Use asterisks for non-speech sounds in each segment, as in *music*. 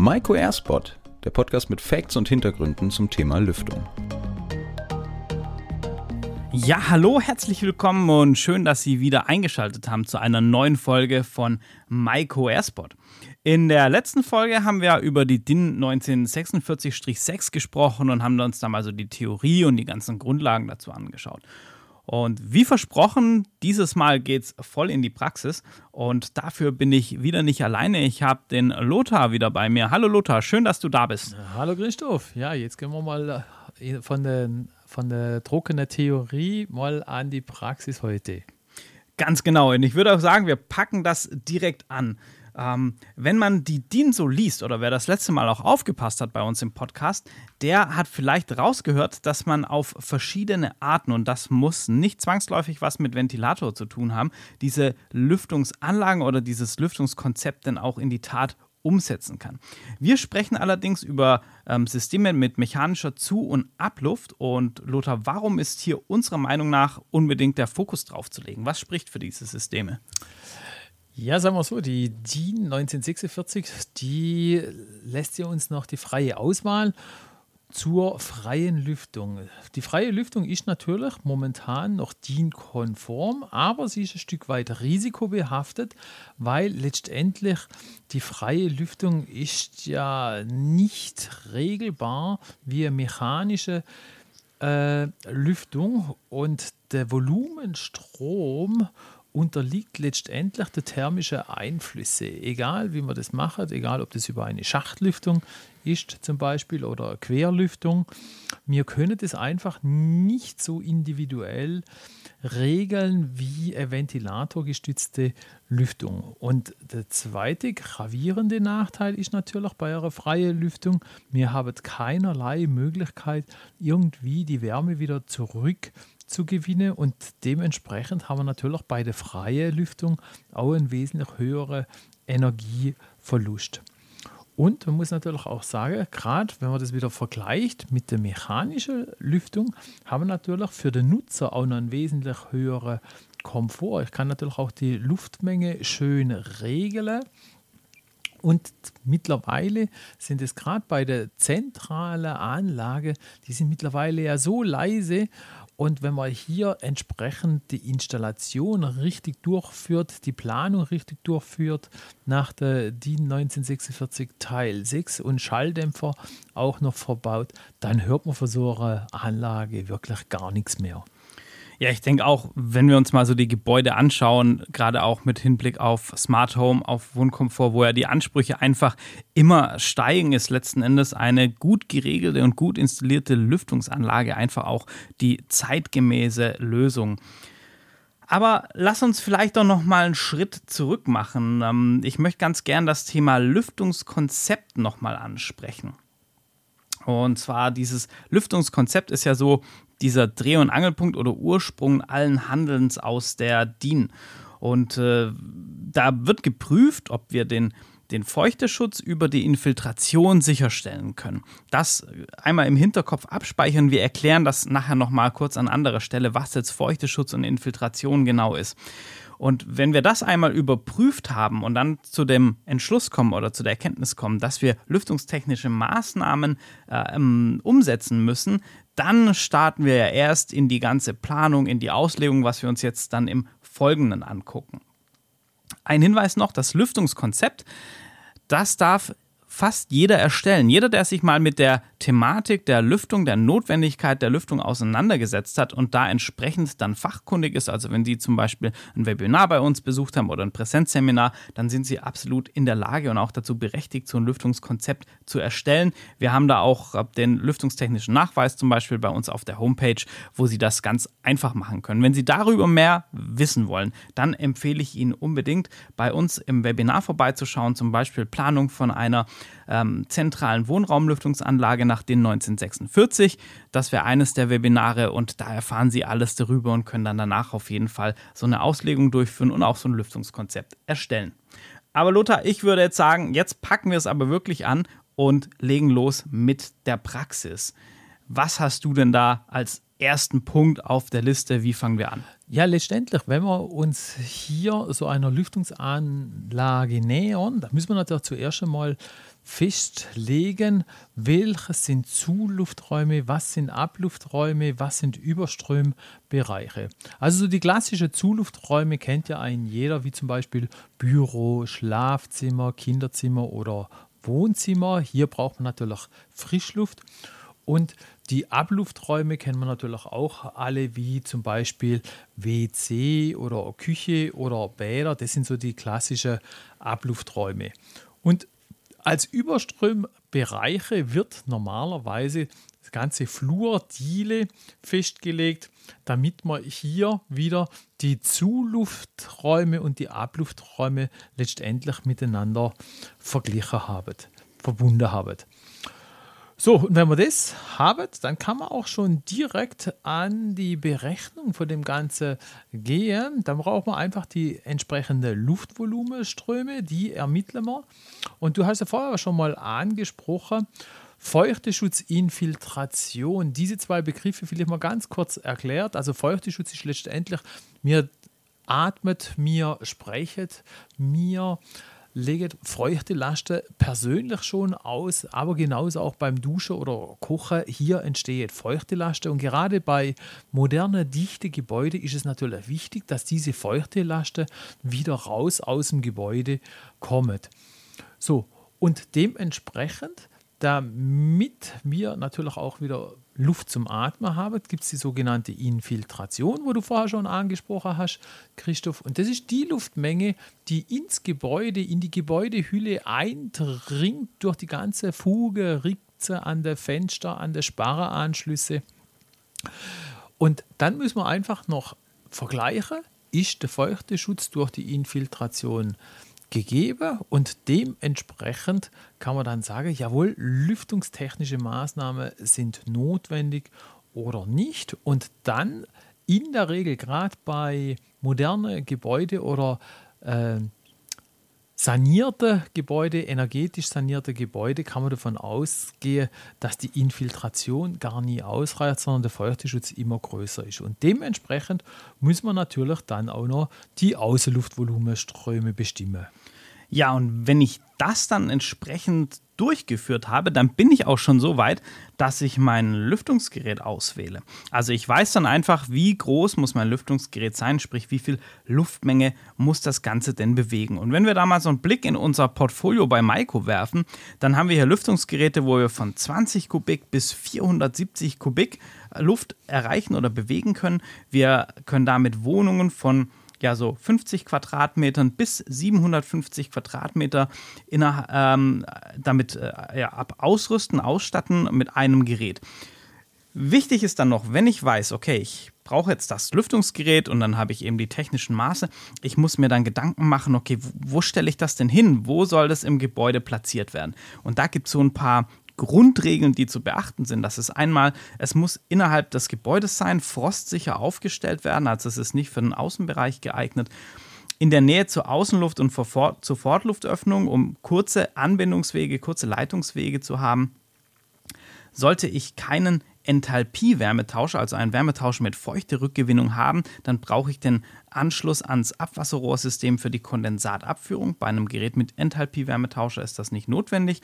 Maiko Airspot, der Podcast mit Facts und Hintergründen zum Thema Lüftung. Ja, hallo, herzlich willkommen und schön, dass Sie wieder eingeschaltet haben zu einer neuen Folge von Maiko Airspot. In der letzten Folge haben wir über die DIN 1946-6 gesprochen und haben uns da mal so die Theorie und die ganzen Grundlagen dazu angeschaut. Und wie versprochen, dieses Mal geht es voll in die Praxis und dafür bin ich wieder nicht alleine. Ich habe den Lothar wieder bei mir. Hallo Lothar, schön, dass du da bist. Hallo Christoph. Ja, jetzt gehen wir mal äh, von der, von der trockenen Theorie mal an die Praxis heute. Ganz genau. Und ich würde auch sagen, wir packen das direkt an. Ähm, wenn man die DIN so liest oder wer das letzte Mal auch aufgepasst hat bei uns im Podcast, der hat vielleicht rausgehört, dass man auf verschiedene Arten, und das muss nicht zwangsläufig was mit Ventilator zu tun haben, diese Lüftungsanlagen oder dieses Lüftungskonzept dann auch in die Tat umsetzen kann. Wir sprechen allerdings über ähm, Systeme mit mechanischer Zu- und Abluft. Und Lothar, warum ist hier unserer Meinung nach unbedingt der Fokus drauf zu legen? Was spricht für diese Systeme? Ja, sagen wir so, die DIN 1946, die lässt ja uns noch die freie Auswahl zur freien Lüftung. Die freie Lüftung ist natürlich momentan noch DIN-konform, aber sie ist ein Stück weit risikobehaftet, weil letztendlich die freie Lüftung ist ja nicht regelbar wie mechanische äh, Lüftung und der Volumenstrom unterliegt letztendlich der thermische Einflüsse. Egal wie man das macht, egal ob das über eine Schachtlüftung ist zum Beispiel oder Querlüftung. Wir können das einfach nicht so individuell regeln wie eine ventilatorgestützte Lüftung. Und der zweite gravierende Nachteil ist natürlich bei einer freien Lüftung, wir haben keinerlei Möglichkeit, irgendwie die Wärme wieder zurück zu gewinnen und dementsprechend haben wir natürlich bei der freien Lüftung auch einen wesentlich höheren Energieverlust. Und man muss natürlich auch sagen, gerade wenn man das wieder vergleicht mit der mechanischen Lüftung, haben wir natürlich für den Nutzer auch noch einen wesentlich höheren Komfort. Ich kann natürlich auch die Luftmenge schön regeln. Und mittlerweile sind es gerade bei der zentralen Anlage, die sind mittlerweile ja so leise und wenn man hier entsprechend die Installation richtig durchführt, die Planung richtig durchführt, nach der DIN 1946 Teil 6 und Schalldämpfer auch noch verbaut, dann hört man von so einer Anlage wirklich gar nichts mehr. Ja, ich denke auch, wenn wir uns mal so die Gebäude anschauen, gerade auch mit Hinblick auf Smart Home, auf Wohnkomfort, wo ja die Ansprüche einfach immer steigen, ist letzten Endes eine gut geregelte und gut installierte Lüftungsanlage einfach auch die zeitgemäße Lösung. Aber lass uns vielleicht doch noch mal einen Schritt zurück machen. Ähm, ich möchte ganz gern das Thema Lüftungskonzept noch mal ansprechen. Und zwar dieses Lüftungskonzept ist ja so dieser Dreh- und Angelpunkt oder Ursprung allen Handelns aus der DIN. Und äh, da wird geprüft, ob wir den, den Feuchteschutz über die Infiltration sicherstellen können. Das einmal im Hinterkopf abspeichern. Wir erklären das nachher nochmal kurz an anderer Stelle, was jetzt Feuchteschutz und Infiltration genau ist. Und wenn wir das einmal überprüft haben und dann zu dem Entschluss kommen oder zu der Erkenntnis kommen, dass wir lüftungstechnische Maßnahmen äh, umsetzen müssen, dann starten wir ja erst in die ganze Planung, in die Auslegung, was wir uns jetzt dann im Folgenden angucken. Ein Hinweis noch, das Lüftungskonzept, das darf fast jeder erstellen. Jeder, der sich mal mit der Thematik der Lüftung, der Notwendigkeit der Lüftung auseinandergesetzt hat und da entsprechend dann fachkundig ist, also wenn Sie zum Beispiel ein Webinar bei uns besucht haben oder ein Präsenzseminar, dann sind Sie absolut in der Lage und auch dazu berechtigt, so ein Lüftungskonzept zu erstellen. Wir haben da auch den lüftungstechnischen Nachweis zum Beispiel bei uns auf der Homepage, wo Sie das ganz einfach machen können. Wenn Sie darüber mehr wissen wollen, dann empfehle ich Ihnen unbedingt bei uns im Webinar vorbeizuschauen, zum Beispiel Planung von einer ähm, zentralen Wohnraumlüftungsanlage nach DIN 1946. Das wäre eines der Webinare und da erfahren Sie alles darüber und können dann danach auf jeden Fall so eine Auslegung durchführen und auch so ein Lüftungskonzept erstellen. Aber Lothar, ich würde jetzt sagen, jetzt packen wir es aber wirklich an und legen los mit der Praxis. Was hast du denn da als ersten Punkt auf der Liste. Wie fangen wir an? Ja, letztendlich, wenn wir uns hier so einer Lüftungsanlage nähern, da müssen wir natürlich zuerst einmal festlegen, welche sind Zulufträume, was sind Ablufträume, was sind Überströmbereiche. Also so die klassischen Zulufträume kennt ja ein jeder, wie zum Beispiel Büro, Schlafzimmer, Kinderzimmer oder Wohnzimmer. Hier braucht man natürlich Frischluft. Und die Ablufträume kennen wir natürlich auch alle, wie zum Beispiel WC oder Küche oder Bäder. Das sind so die klassischen Ablufträume. Und als Überströmbereiche wird normalerweise das ganze Flurdiele festgelegt, damit man hier wieder die Zulufträume und die Ablufträume letztendlich miteinander verglichen haben, verbunden haben. So, und wenn wir das haben, dann kann man auch schon direkt an die Berechnung von dem Ganzen gehen. Dann braucht man einfach die entsprechende Luftvolumenströme, die ermitteln wir. Und du hast ja vorher schon mal angesprochen, Feuchteschutz, Infiltration. Diese zwei Begriffe vielleicht mal ganz kurz erklärt. Also Feuchteschutz ist letztendlich, mir atmet, mir sprechet, mir legt feuchte Lasten persönlich schon aus, aber genauso auch beim Duschen oder Kochen. Hier entsteht feuchte Laste und gerade bei modernen, dichten Gebäuden ist es natürlich wichtig, dass diese feuchte Laste wieder raus aus dem Gebäude kommt. So, und dementsprechend, damit wir natürlich auch wieder Luft zum Atmen haben, gibt es die sogenannte Infiltration, wo du vorher schon angesprochen hast, Christoph. Und das ist die Luftmenge, die ins Gebäude, in die Gebäudehülle eindringt durch die ganze Fuge, Ritze an der Fenster, an der Sparreanschlüsse. Und dann müssen wir einfach noch vergleichen, ist der Feuchteschutz durch die Infiltration gegeben und dementsprechend kann man dann sagen, jawohl, lüftungstechnische Maßnahmen sind notwendig oder nicht. Und dann in der Regel gerade bei modernen Gebäuden oder äh, sanierte Gebäude, energetisch sanierte Gebäude, kann man davon ausgehen, dass die Infiltration gar nie ausreicht, sondern der Feuchteschutz immer größer ist. Und dementsprechend muss man natürlich dann auch noch die Außenluftvolumenströme bestimmen. Ja, und wenn ich das dann entsprechend durchgeführt habe, dann bin ich auch schon so weit, dass ich mein Lüftungsgerät auswähle. Also ich weiß dann einfach, wie groß muss mein Lüftungsgerät sein, sprich wie viel Luftmenge muss das Ganze denn bewegen. Und wenn wir da mal so einen Blick in unser Portfolio bei Maiko werfen, dann haben wir hier Lüftungsgeräte, wo wir von 20 Kubik bis 470 Kubik Luft erreichen oder bewegen können. Wir können damit Wohnungen von ja so 50 Quadratmetern bis 750 Quadratmeter inner, ähm, damit äh, ja, ab ausrüsten, ausstatten mit einem Gerät. Wichtig ist dann noch, wenn ich weiß, okay, ich brauche jetzt das Lüftungsgerät und dann habe ich eben die technischen Maße, ich muss mir dann Gedanken machen, okay, wo stelle ich das denn hin? Wo soll das im Gebäude platziert werden? Und da gibt es so ein paar Grundregeln, die zu beachten sind. Das ist einmal, es muss innerhalb des Gebäudes sein, frostsicher aufgestellt werden, also es ist nicht für den Außenbereich geeignet. In der Nähe zur Außenluft und zur Fortluftöffnung, um kurze Anbindungswege, kurze Leitungswege zu haben, sollte ich keinen Enthalpie-Wärmetausch, also einen Wärmetausch mit feuchte Rückgewinnung haben, dann brauche ich den Anschluss ans Abwasserrohrsystem für die Kondensatabführung. Bei einem Gerät mit Enthalpie-Wärmetauscher ist das nicht notwendig.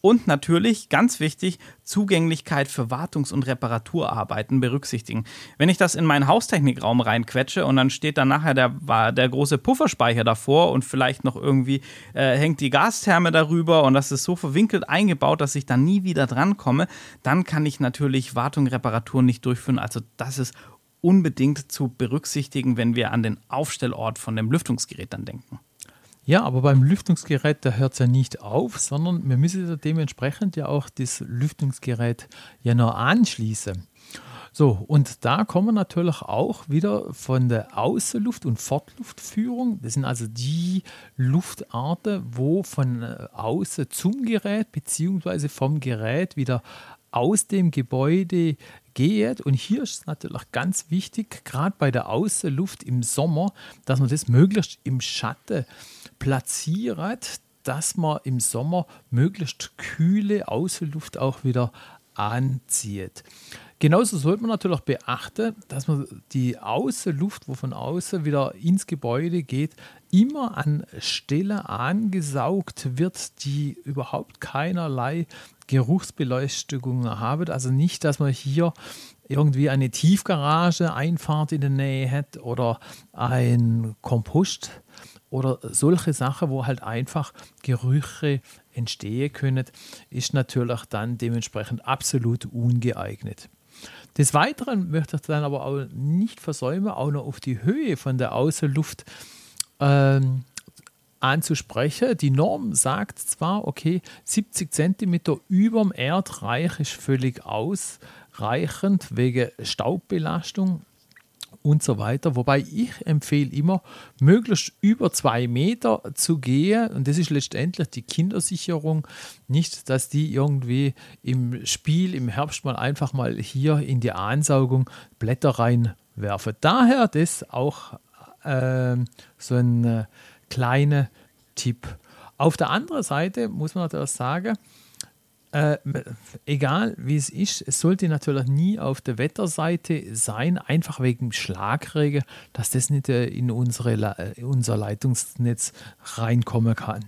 Und natürlich, ganz wichtig, Zugänglichkeit für Wartungs- und Reparaturarbeiten berücksichtigen. Wenn ich das in meinen Haustechnikraum reinquetsche und dann steht dann nachher der, der große Pufferspeicher davor und vielleicht noch irgendwie äh, hängt die Gastherme darüber und das ist so verwinkelt eingebaut, dass ich dann nie wieder drankomme, dann kann ich natürlich Wartung, Reparatur nicht durchführen. Also das ist unbedingt zu berücksichtigen, wenn wir an den Aufstellort von dem Lüftungsgerät dann denken. Ja, aber beim Lüftungsgerät, da hört es ja nicht auf, sondern wir müssen dementsprechend ja auch das Lüftungsgerät ja noch anschließen. So, und da kommen wir natürlich auch wieder von der Außenluft- und Fortluftführung. Das sind also die Luftarten, wo von äh, außen zum Gerät bzw. vom Gerät wieder aus dem Gebäude geht. Und hier ist es natürlich ganz wichtig, gerade bei der Außenluft im Sommer, dass man das möglichst im Schatten platziert, dass man im Sommer möglichst kühle Außenluft auch wieder anzieht. Genauso sollte man natürlich beachten, dass man die Außenluft, wo von außen wieder ins Gebäude geht, immer an Stellen angesaugt wird, die überhaupt keinerlei Geruchsbeleuchtung haben. Also nicht, dass man hier irgendwie eine Tiefgarage, Einfahrt in der Nähe hat oder ein Kompost oder solche Sachen, wo halt einfach Gerüche entstehen können, ist natürlich dann dementsprechend absolut ungeeignet. Des Weiteren möchte ich dann aber auch nicht versäumen, auch noch auf die Höhe von der Außenluft ähm, anzusprechen. Die Norm sagt zwar, okay, 70 cm über dem Erdreich ist völlig ausreichend wegen Staubbelastung und so weiter. Wobei ich empfehle immer, möglichst über zwei Meter zu gehen. Und das ist letztendlich die Kindersicherung. Nicht, dass die irgendwie im Spiel im Herbst mal einfach mal hier in die Ansaugung Blätter reinwerfen. Daher das auch äh, so ein äh, kleiner Tipp. Auf der anderen Seite muss man natürlich sagen, äh, egal wie es ist, es sollte natürlich nie auf der Wetterseite sein, einfach wegen Schlagregen, dass das nicht äh, in unsere, äh, unser Leitungsnetz reinkommen kann.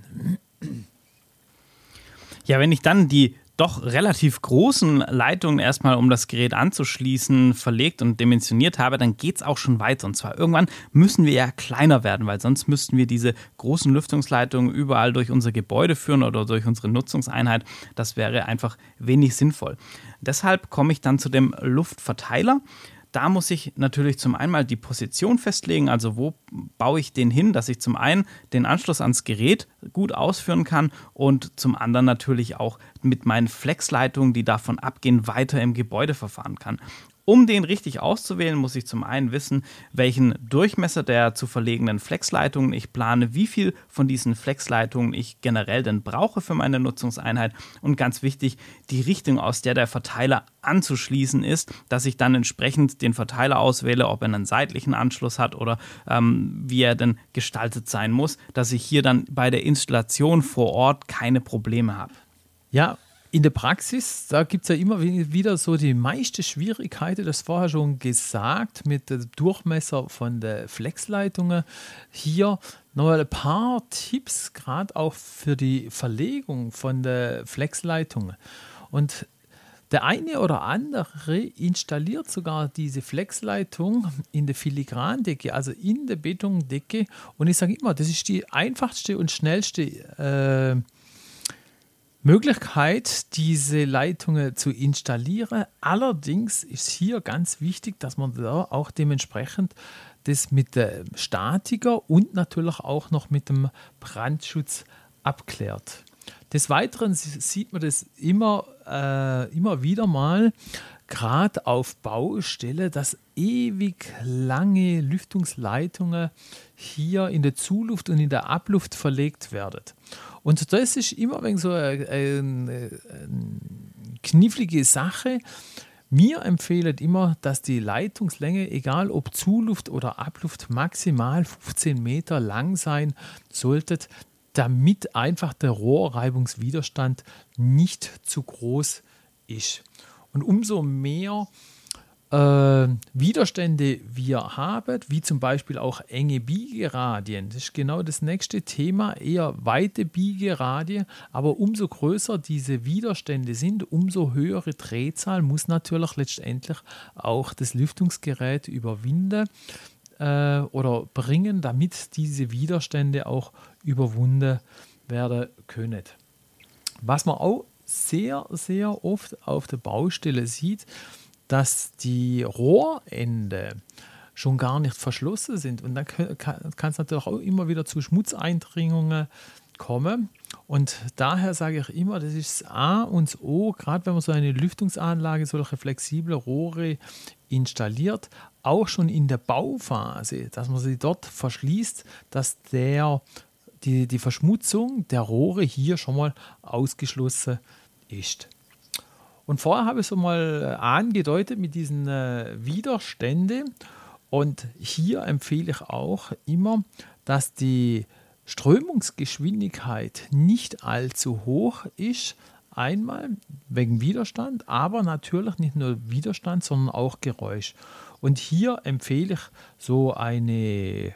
Ja, wenn ich dann die doch relativ großen Leitungen erstmal, um das Gerät anzuschließen, verlegt und dimensioniert habe, dann geht es auch schon weiter. Und zwar irgendwann müssen wir ja kleiner werden, weil sonst müssten wir diese großen Lüftungsleitungen überall durch unser Gebäude führen oder durch unsere Nutzungseinheit. Das wäre einfach wenig sinnvoll. Deshalb komme ich dann zu dem Luftverteiler. Da muss ich natürlich zum einen mal die Position festlegen, also wo baue ich den hin, dass ich zum einen den Anschluss ans Gerät gut ausführen kann und zum anderen natürlich auch mit meinen Flexleitungen, die davon abgehen, weiter im Gebäude verfahren kann. Um den richtig auszuwählen, muss ich zum einen wissen, welchen Durchmesser der zu verlegenen Flexleitungen ich plane, wie viel von diesen Flexleitungen ich generell denn brauche für meine Nutzungseinheit und ganz wichtig, die Richtung, aus der der Verteiler anzuschließen ist, dass ich dann entsprechend den Verteiler auswähle, ob er einen seitlichen Anschluss hat oder ähm, wie er denn gestaltet sein muss, dass ich hier dann bei der Installation vor Ort keine Probleme habe. Ja, in der Praxis, da gibt es ja immer wieder so die meiste Schwierigkeiten, das vorher schon gesagt, mit dem Durchmesser von der Flexleitungen. Hier nochmal ein paar Tipps, gerade auch für die Verlegung von der Flexleitungen. Und der eine oder andere installiert sogar diese Flexleitung in der Filigrandecke, also in der Betondecke. Und ich sage immer, das ist die einfachste und schnellste äh, Möglichkeit, diese Leitungen zu installieren. Allerdings ist hier ganz wichtig, dass man da auch dementsprechend das mit dem Statiker und natürlich auch noch mit dem Brandschutz abklärt. Des Weiteren sieht man das immer, äh, immer wieder mal, gerade auf Baustelle, dass ewig lange Lüftungsleitungen hier in der Zuluft und in der Abluft verlegt werden. Und das ist immer ein so eine, eine, eine knifflige Sache. Mir empfehlen immer, dass die Leitungslänge, egal ob Zuluft oder Abluft, maximal 15 Meter lang sein sollte, damit einfach der Rohrreibungswiderstand nicht zu groß ist. Und umso mehr äh, Widerstände wir haben, wie zum Beispiel auch enge Biegeradien. Das ist genau das nächste Thema, eher weite Biegeradien, aber umso größer diese Widerstände sind, umso höhere Drehzahl muss natürlich letztendlich auch das Lüftungsgerät überwinden äh, oder bringen, damit diese Widerstände auch überwunden werden können. Was man auch sehr, sehr oft auf der Baustelle sieht, dass die Rohrende schon gar nicht verschlossen sind. Und dann kann es natürlich auch immer wieder zu Schmutzeindringungen kommen. Und daher sage ich immer, das ist A und O, gerade wenn man so eine Lüftungsanlage, solche flexible Rohre installiert, auch schon in der Bauphase, dass man sie dort verschließt, dass der, die, die Verschmutzung der Rohre hier schon mal ausgeschlossen ist. Und vorher habe ich so mal äh, angedeutet mit diesen äh, Widerständen. Und hier empfehle ich auch immer, dass die Strömungsgeschwindigkeit nicht allzu hoch ist, Einmal wegen Widerstand, aber natürlich nicht nur Widerstand, sondern auch Geräusch. Und hier empfehle ich so eine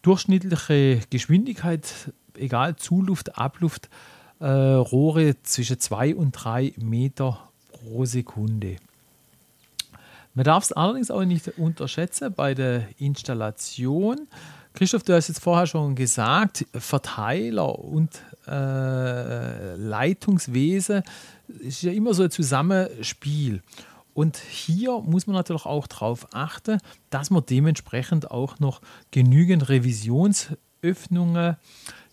durchschnittliche Geschwindigkeit, egal Zuluft, Abluft, äh, Rohre zwischen 2 und 3 Meter pro Sekunde. Man darf es allerdings auch nicht unterschätzen bei der Installation. Christoph, du hast jetzt vorher schon gesagt, Verteiler und äh, Leitungswesen ist ja immer so ein Zusammenspiel. Und hier muss man natürlich auch darauf achten, dass man dementsprechend auch noch genügend Revisionsöffnungen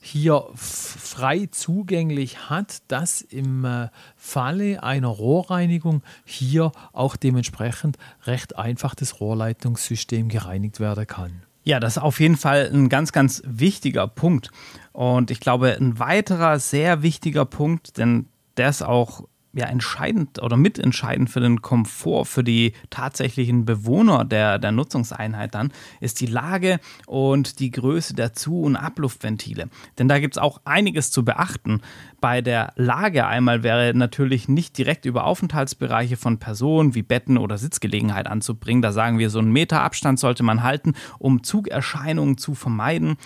hier frei zugänglich hat, dass im äh, Falle einer Rohrreinigung hier auch dementsprechend recht einfach das Rohrleitungssystem gereinigt werden kann. Ja, das ist auf jeden Fall ein ganz, ganz wichtiger Punkt. Und ich glaube, ein weiterer sehr wichtiger Punkt, denn der ist auch ja entscheidend oder mitentscheidend für den Komfort, für die tatsächlichen Bewohner der, der Nutzungseinheit dann, ist die Lage und die Größe der Zu- und Abluftventile. Denn da gibt es auch einiges zu beachten. Bei der Lage einmal wäre natürlich nicht direkt über Aufenthaltsbereiche von Personen wie Betten oder Sitzgelegenheit anzubringen. Da sagen wir, so einen Meter Abstand sollte man halten, um Zugerscheinungen zu vermeiden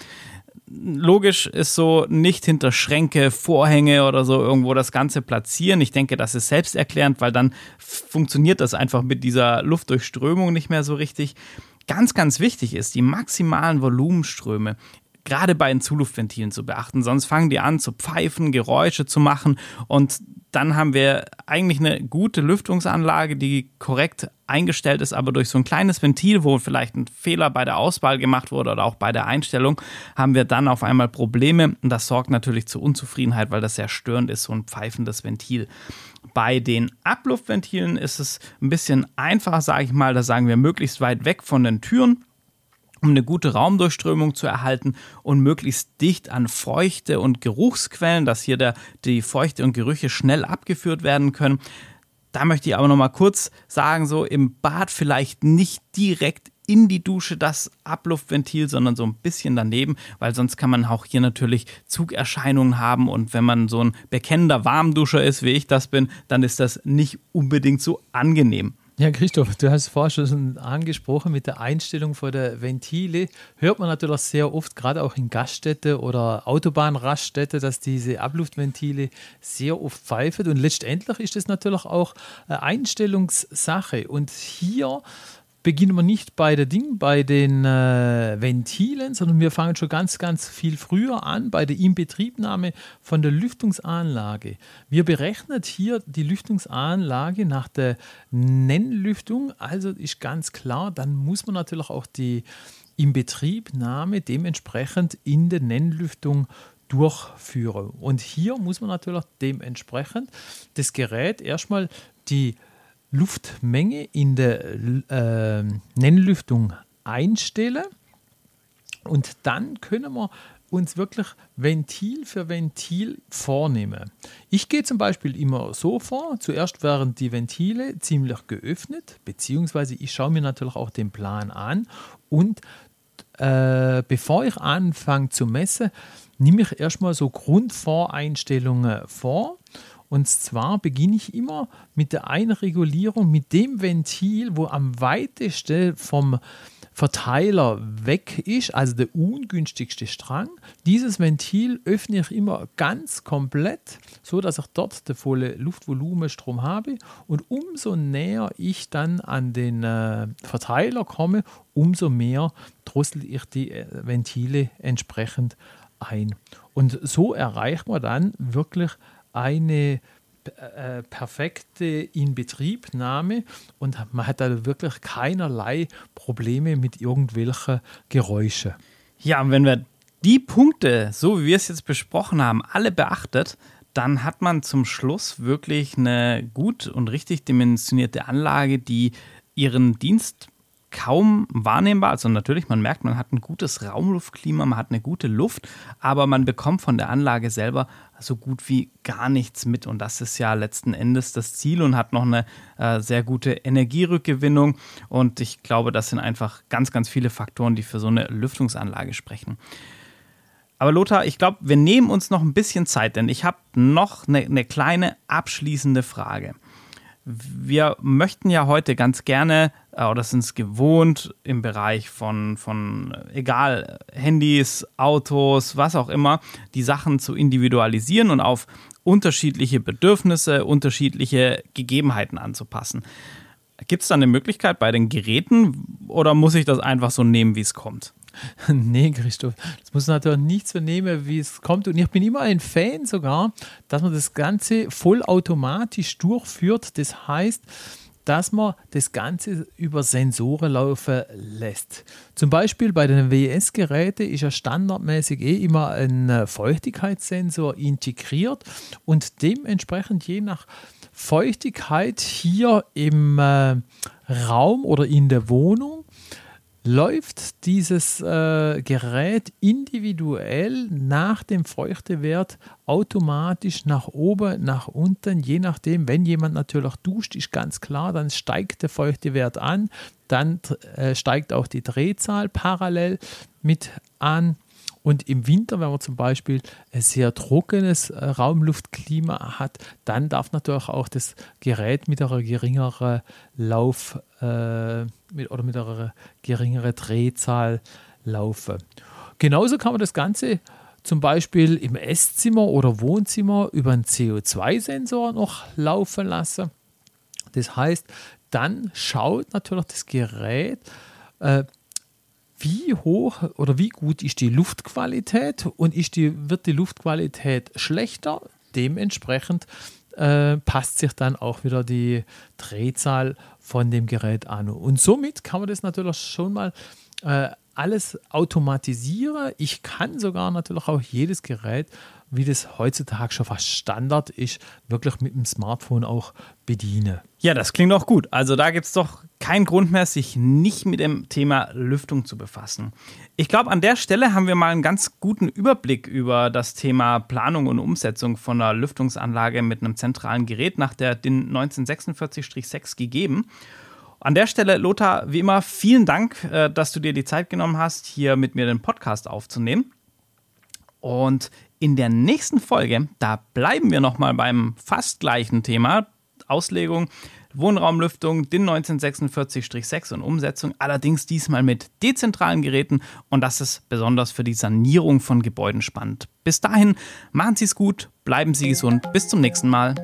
logisch ist so, nicht hinter Schränke, Vorhänge oder so irgendwo das Ganze platzieren. Ich denke, das ist selbsterklärend, weil dann funktioniert das einfach mit dieser Luftdurchströmung nicht mehr so richtig. Ganz, ganz wichtig ist, die maximalen Volumenströme gerade bei den Zuluftventilen zu beachten. Sonst fangen die an zu pfeifen, Geräusche zu machen. Und dann haben wir eigentlich eine gute Lüftungsanlage, die korrekt eingestellt ist, aber durch so ein kleines Ventil, wo vielleicht ein Fehler bei der Auswahl gemacht wurde oder auch bei der Einstellung, haben wir dann auf einmal Probleme. Und das sorgt natürlich zu Unzufriedenheit, weil das sehr störend ist, so ein pfeifendes Ventil. Bei den Abluftventilen ist es ein bisschen einfacher, sage ich mal, da sagen wir möglichst weit weg von den Türen um eine gute Raumdurchströmung zu erhalten und möglichst dicht an Feuchte und Geruchsquellen, dass hier der, die Feuchte und Gerüche schnell abgeführt werden können. Da möchte ich aber noch mal kurz sagen, so im Bad vielleicht nicht direkt in die Dusche das Abluftventil, sondern so ein bisschen daneben, weil sonst kann man auch hier natürlich Zugerscheinungen haben und wenn man so ein bekennender Warmduscher ist, wie ich das bin, dann ist das nicht unbedingt so angenehm. Ja, Christoph, du hast vorher schon angesprochen mit der Einstellung von der Ventile. Hört man natürlich sehr oft, gerade auch in Gaststätte oder Autobahnraststätte, dass diese Abluftventile sehr oft pfeifen. Und letztendlich ist das natürlich auch eine Einstellungssache. Und hier beginnen wir nicht bei der Ding, bei den äh, Ventilen, sondern wir fangen schon ganz, ganz viel früher an bei der Inbetriebnahme von der Lüftungsanlage. Wir berechnen hier die Lüftungsanlage nach der Nennlüftung, also ist ganz klar, dann muss man natürlich auch die Inbetriebnahme dementsprechend in der Nennlüftung durchführen. Und hier muss man natürlich dementsprechend das Gerät erstmal die Luftmenge in der äh, Nennlüftung einstellen und dann können wir uns wirklich Ventil für Ventil vornehmen. Ich gehe zum Beispiel immer so vor, zuerst werden die Ventile ziemlich geöffnet, beziehungsweise ich schaue mir natürlich auch den Plan an und äh, bevor ich anfange zu messen, nehme ich erstmal so Grundvoreinstellungen vor und zwar beginne ich immer mit der Einregulierung mit dem Ventil, wo am weitesten vom Verteiler weg ist, also der ungünstigste Strang. Dieses Ventil öffne ich immer ganz komplett, so dass ich dort den volle Luftvolumenstrom habe. Und umso näher ich dann an den äh, Verteiler komme, umso mehr drossel ich die äh, Ventile entsprechend ein. Und so erreicht man dann wirklich eine äh, perfekte Inbetriebnahme und man hat da wirklich keinerlei Probleme mit irgendwelchen Geräuschen. Ja, und wenn wir die Punkte, so wie wir es jetzt besprochen haben, alle beachtet, dann hat man zum Schluss wirklich eine gut und richtig dimensionierte Anlage, die ihren Dienst kaum wahrnehmbar. Also natürlich, man merkt, man hat ein gutes Raumluftklima, man hat eine gute Luft, aber man bekommt von der Anlage selber so gut wie gar nichts mit. Und das ist ja letzten Endes das Ziel und hat noch eine äh, sehr gute Energierückgewinnung. Und ich glaube, das sind einfach ganz, ganz viele Faktoren, die für so eine Lüftungsanlage sprechen. Aber Lothar, ich glaube, wir nehmen uns noch ein bisschen Zeit, denn ich habe noch eine, eine kleine abschließende Frage. Wir möchten ja heute ganz gerne, oder sind es gewohnt, im Bereich von, von, egal, Handys, Autos, was auch immer, die Sachen zu individualisieren und auf unterschiedliche Bedürfnisse, unterschiedliche Gegebenheiten anzupassen. Gibt es da eine Möglichkeit bei den Geräten oder muss ich das einfach so nehmen, wie es kommt? *laughs* nee, Christoph, das muss natürlich nicht so nehmen, wie es kommt. Und ich bin immer ein Fan sogar, dass man das Ganze vollautomatisch durchführt. Das heißt, dass man das Ganze über Sensoren laufen lässt. Zum Beispiel bei den WS-Geräten ist ja standardmäßig eh immer ein Feuchtigkeitssensor integriert und dementsprechend je nach Feuchtigkeit hier im äh, Raum oder in der Wohnung läuft dieses äh, Gerät individuell nach dem Feuchtewert automatisch nach oben, nach unten, je nachdem, wenn jemand natürlich duscht, ist ganz klar, dann steigt der Feuchtewert an, dann äh, steigt auch die Drehzahl parallel mit an. Und im Winter, wenn man zum Beispiel ein sehr trockenes äh, Raumluftklima hat, dann darf natürlich auch das Gerät mit einer geringeren Lauf äh, mit, oder mit einer geringeren Drehzahl laufen. Genauso kann man das Ganze zum Beispiel im Esszimmer oder Wohnzimmer über einen CO2-Sensor noch laufen lassen. Das heißt, dann schaut natürlich das Gerät, äh, wie hoch oder wie gut ist die Luftqualität und ist die, wird die Luftqualität schlechter, dementsprechend äh, passt sich dann auch wieder die Drehzahl von dem Gerät an. Und somit kann man das natürlich schon mal äh, alles automatisieren. Ich kann sogar natürlich auch jedes Gerät wie das heutzutage schon fast Standard ist, wirklich mit dem Smartphone auch bediene. Ja, das klingt auch gut. Also da gibt es doch keinen Grund mehr, sich nicht mit dem Thema Lüftung zu befassen. Ich glaube, an der Stelle haben wir mal einen ganz guten Überblick über das Thema Planung und Umsetzung von einer Lüftungsanlage mit einem zentralen Gerät nach der DIN 1946-6 gegeben. An der Stelle, Lothar, wie immer, vielen Dank, äh, dass du dir die Zeit genommen hast, hier mit mir den Podcast aufzunehmen. Und in der nächsten Folge, da bleiben wir nochmal beim fast gleichen Thema, Auslegung, Wohnraumlüftung, DIN 1946-6 und Umsetzung, allerdings diesmal mit dezentralen Geräten und das ist besonders für die Sanierung von Gebäuden spannend. Bis dahin, machen Sie es gut, bleiben Sie gesund, bis zum nächsten Mal.